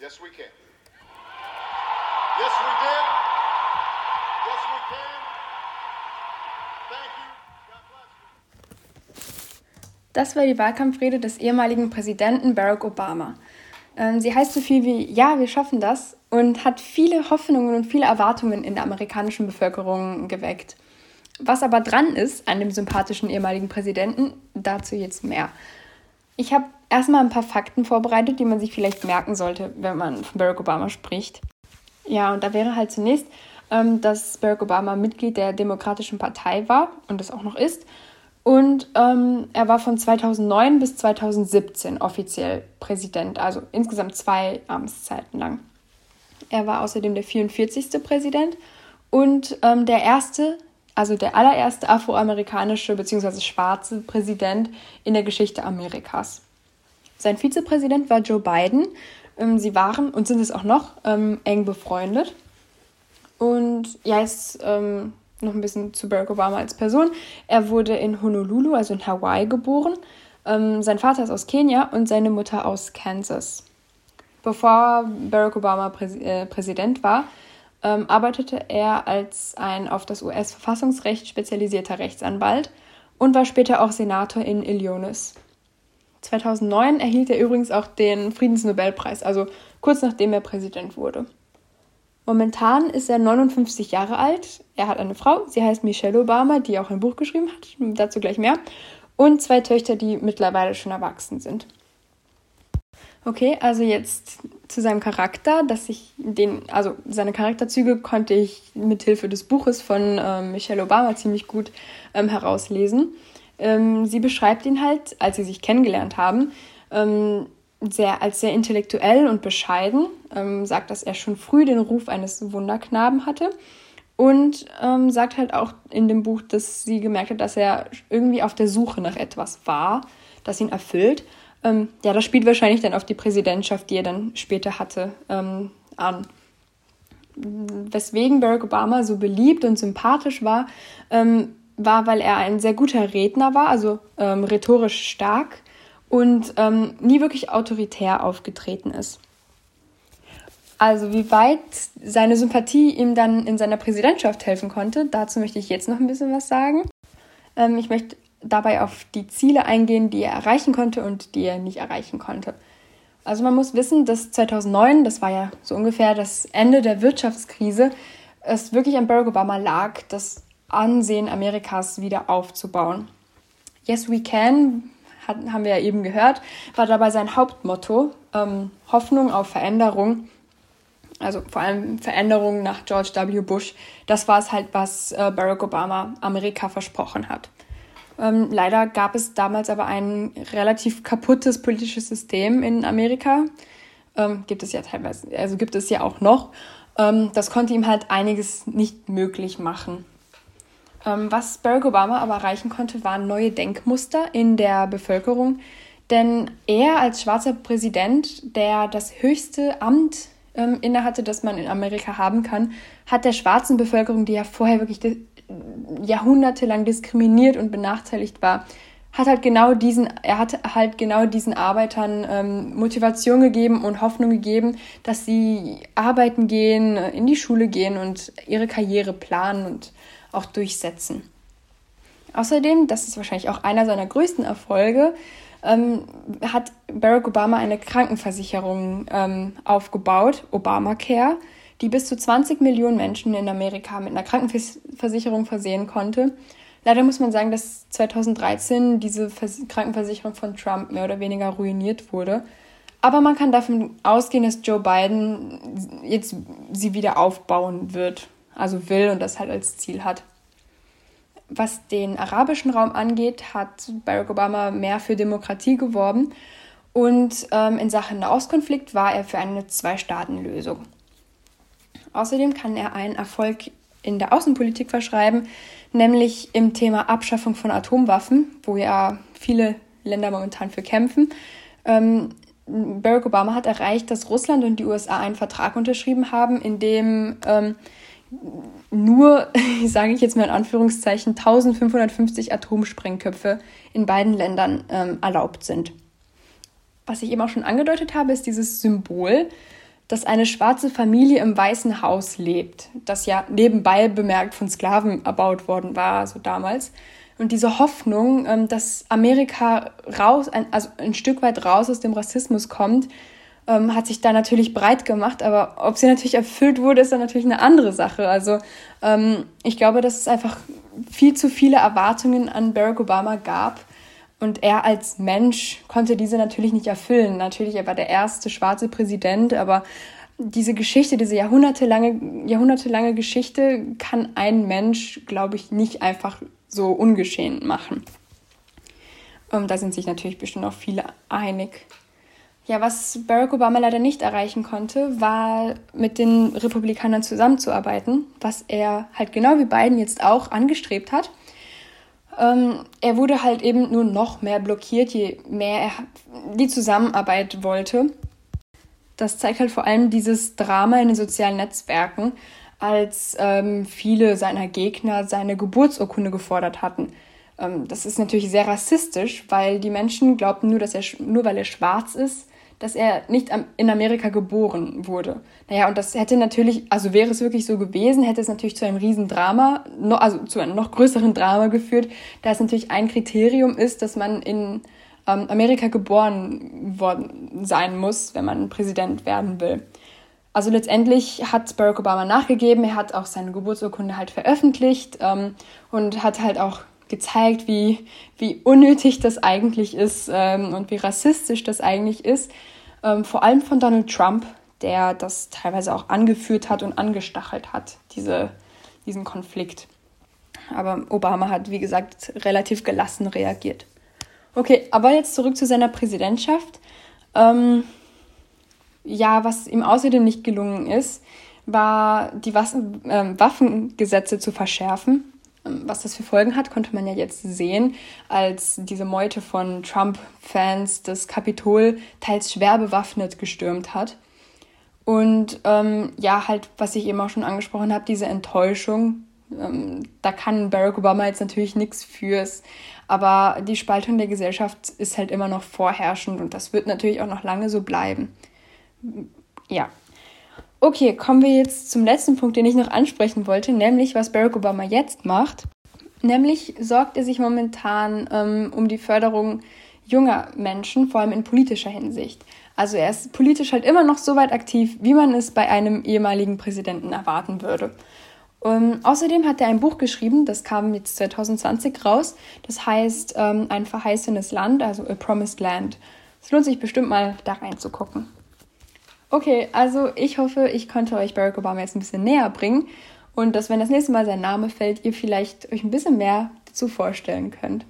Yes, we can. Yes, we did. Yes, we can. Thank you. Das war die Wahlkampfrede des ehemaligen Präsidenten Barack Obama. Ähm, Sie heißt so viel wie Ja, wir schaffen das und hat viele Hoffnungen und viele Erwartungen in der amerikanischen Bevölkerung geweckt. Was aber dran ist an dem sympathischen ehemaligen Präsidenten, dazu jetzt mehr. Ich habe erstmal ein paar Fakten vorbereitet, die man sich vielleicht merken sollte, wenn man von Barack Obama spricht. Ja, und da wäre halt zunächst, ähm, dass Barack Obama Mitglied der Demokratischen Partei war und das auch noch ist. Und ähm, er war von 2009 bis 2017 offiziell Präsident, also insgesamt zwei Amtszeiten lang. Er war außerdem der 44. Präsident und ähm, der erste, also der allererste afroamerikanische bzw. schwarze Präsident in der Geschichte Amerikas. Sein Vizepräsident war Joe Biden. Ähm, sie waren und sind es auch noch ähm, eng befreundet. Und ja, jetzt ähm, noch ein bisschen zu Barack Obama als Person. Er wurde in Honolulu, also in Hawaii, geboren. Sein Vater ist aus Kenia und seine Mutter aus Kansas. Bevor Barack Obama äh, Präsident war, ähm, arbeitete er als ein auf das US-Verfassungsrecht spezialisierter Rechtsanwalt und war später auch Senator in Illinois. 2009 erhielt er übrigens auch den Friedensnobelpreis, also kurz nachdem er Präsident wurde. Momentan ist er 59 Jahre alt. Er hat eine Frau, sie heißt Michelle Obama, die auch ein Buch geschrieben hat, dazu gleich mehr, und zwei Töchter, die mittlerweile schon erwachsen sind. Okay, also jetzt zu seinem Charakter, dass ich den, also seine Charakterzüge konnte ich mit Hilfe des Buches von ähm, Michelle Obama ziemlich gut ähm, herauslesen. Ähm, sie beschreibt ihn halt, als sie sich kennengelernt haben, ähm, sehr, als sehr intellektuell und bescheiden, ähm, sagt, dass er schon früh den Ruf eines Wunderknaben hatte und ähm, sagt halt auch in dem Buch, dass sie gemerkt hat, dass er irgendwie auf der Suche nach etwas war, das ihn erfüllt. Ähm, ja, das spielt wahrscheinlich dann auf die Präsidentschaft, die er dann später hatte, ähm, an. Weswegen Barack Obama so beliebt und sympathisch war, ähm, war, weil er ein sehr guter Redner war, also ähm, rhetorisch stark und ähm, nie wirklich autoritär aufgetreten ist. Also wie weit seine Sympathie ihm dann in seiner Präsidentschaft helfen konnte, dazu möchte ich jetzt noch ein bisschen was sagen. Ähm, ich möchte dabei auf die Ziele eingehen, die er erreichen konnte und die er nicht erreichen konnte. Also man muss wissen, dass 2009, das war ja so ungefähr das Ende der Wirtschaftskrise, es wirklich an Barack Obama lag, das Ansehen Amerikas wieder aufzubauen. Yes, we can, hat, haben wir ja eben gehört, war dabei sein Hauptmotto. Ähm, Hoffnung auf Veränderung, also vor allem Veränderung nach George W. Bush. Das war es halt, was äh, Barack Obama Amerika versprochen hat. Ähm, leider gab es damals aber ein relativ kaputtes politisches System in Amerika. Ähm, gibt es ja teilweise, also gibt es ja auch noch. Ähm, das konnte ihm halt einiges nicht möglich machen. Ähm, was Barack Obama aber erreichen konnte, waren neue Denkmuster in der Bevölkerung. Denn er als schwarzer Präsident, der das höchste Amt ähm, innehatte, das man in Amerika haben kann, hat der schwarzen Bevölkerung, die ja vorher wirklich jahrhundertelang diskriminiert und benachteiligt war, hat halt genau diesen, er hat halt genau diesen Arbeitern ähm, Motivation gegeben und Hoffnung gegeben, dass sie arbeiten gehen, in die Schule gehen und ihre Karriere planen und auch durchsetzen. Außerdem, das ist wahrscheinlich auch einer seiner größten Erfolge, ähm, hat Barack Obama eine Krankenversicherung ähm, aufgebaut, Obamacare, die bis zu 20 Millionen Menschen in Amerika mit einer Krankenversicherung versehen konnte. Leider muss man sagen, dass 2013 diese Vers Krankenversicherung von Trump mehr oder weniger ruiniert wurde. Aber man kann davon ausgehen, dass Joe Biden jetzt sie wieder aufbauen wird also will und das halt als Ziel hat. Was den arabischen Raum angeht, hat Barack Obama mehr für Demokratie geworben und ähm, in Sachen Nahostkonflikt war er für eine Zwei-Staaten-Lösung. Außerdem kann er einen Erfolg in der Außenpolitik verschreiben, nämlich im Thema Abschaffung von Atomwaffen, wo ja viele Länder momentan für kämpfen. Ähm, Barack Obama hat erreicht, dass Russland und die USA einen Vertrag unterschrieben haben, in dem ähm, nur, sage ich jetzt mal in Anführungszeichen, 1550 Atomsprengköpfe in beiden Ländern ähm, erlaubt sind. Was ich eben auch schon angedeutet habe, ist dieses Symbol. Dass eine schwarze Familie im Weißen Haus lebt, das ja nebenbei bemerkt von Sklaven erbaut worden war, also damals. Und diese Hoffnung, ähm, dass Amerika raus, also ein Stück weit raus aus dem Rassismus kommt, ähm, hat sich da natürlich breit gemacht. Aber ob sie natürlich erfüllt wurde, ist dann natürlich eine andere Sache. Also ähm, ich glaube, dass es einfach viel zu viele Erwartungen an Barack Obama gab. Und er als Mensch konnte diese natürlich nicht erfüllen. Natürlich, er war der erste schwarze Präsident, aber diese Geschichte, diese jahrhundertelange, jahrhundertelange Geschichte kann ein Mensch, glaube ich, nicht einfach so ungeschehen machen. Ähm, da sind sich natürlich bestimmt auch viele einig. Ja, was Barack Obama leider nicht erreichen konnte, war mit den Republikanern zusammenzuarbeiten, was er halt genau wie Biden jetzt auch angestrebt hat. Ähm, er wurde halt eben nur noch mehr blockiert, je mehr er die Zusammenarbeit wollte. Das zeigt halt vor allem dieses Drama in den sozialen Netzwerken, als ähm, viele seiner Gegner seine Geburtsurkunde gefordert hatten. Ähm, das ist natürlich sehr rassistisch, weil die Menschen glaubten nur, dass er nur weil er schwarz ist, dass er nicht in Amerika geboren wurde. Naja, und das hätte natürlich, also wäre es wirklich so gewesen, hätte es natürlich zu einem Riesendrama, also zu einem noch größeren Drama geführt, da es natürlich ein Kriterium ist, dass man in ähm, Amerika geboren worden sein muss, wenn man Präsident werden will. Also letztendlich hat Barack Obama nachgegeben, er hat auch seine Geburtsurkunde halt veröffentlicht ähm, und hat halt auch gezeigt, wie, wie unnötig das eigentlich ist ähm, und wie rassistisch das eigentlich ist. Ähm, vor allem von Donald Trump, der das teilweise auch angeführt hat und angestachelt hat, diese, diesen Konflikt. Aber Obama hat, wie gesagt, relativ gelassen reagiert. Okay, aber jetzt zurück zu seiner Präsidentschaft. Ähm, ja, was ihm außerdem nicht gelungen ist, war, die ähm, Waffengesetze zu verschärfen. Was das für Folgen hat, konnte man ja jetzt sehen, als diese Meute von Trump-Fans das Kapitol teils schwer bewaffnet gestürmt hat. Und ähm, ja, halt, was ich eben auch schon angesprochen habe, diese Enttäuschung, ähm, da kann Barack Obama jetzt natürlich nichts fürs, aber die Spaltung der Gesellschaft ist halt immer noch vorherrschend und das wird natürlich auch noch lange so bleiben. Ja, Okay, kommen wir jetzt zum letzten Punkt, den ich noch ansprechen wollte, nämlich was Barack Obama jetzt macht. Nämlich sorgt er sich momentan ähm, um die Förderung junger Menschen, vor allem in politischer Hinsicht. Also er ist politisch halt immer noch so weit aktiv, wie man es bei einem ehemaligen Präsidenten erwarten würde. Ähm, außerdem hat er ein Buch geschrieben, das kam jetzt 2020 raus. Das heißt ähm, Ein verheißenes Land, also A Promised Land. Es lohnt sich bestimmt mal da reinzugucken. Okay, also ich hoffe, ich konnte euch Barack Obama jetzt ein bisschen näher bringen und dass, wenn das nächste Mal sein Name fällt, ihr vielleicht euch ein bisschen mehr dazu vorstellen könnt.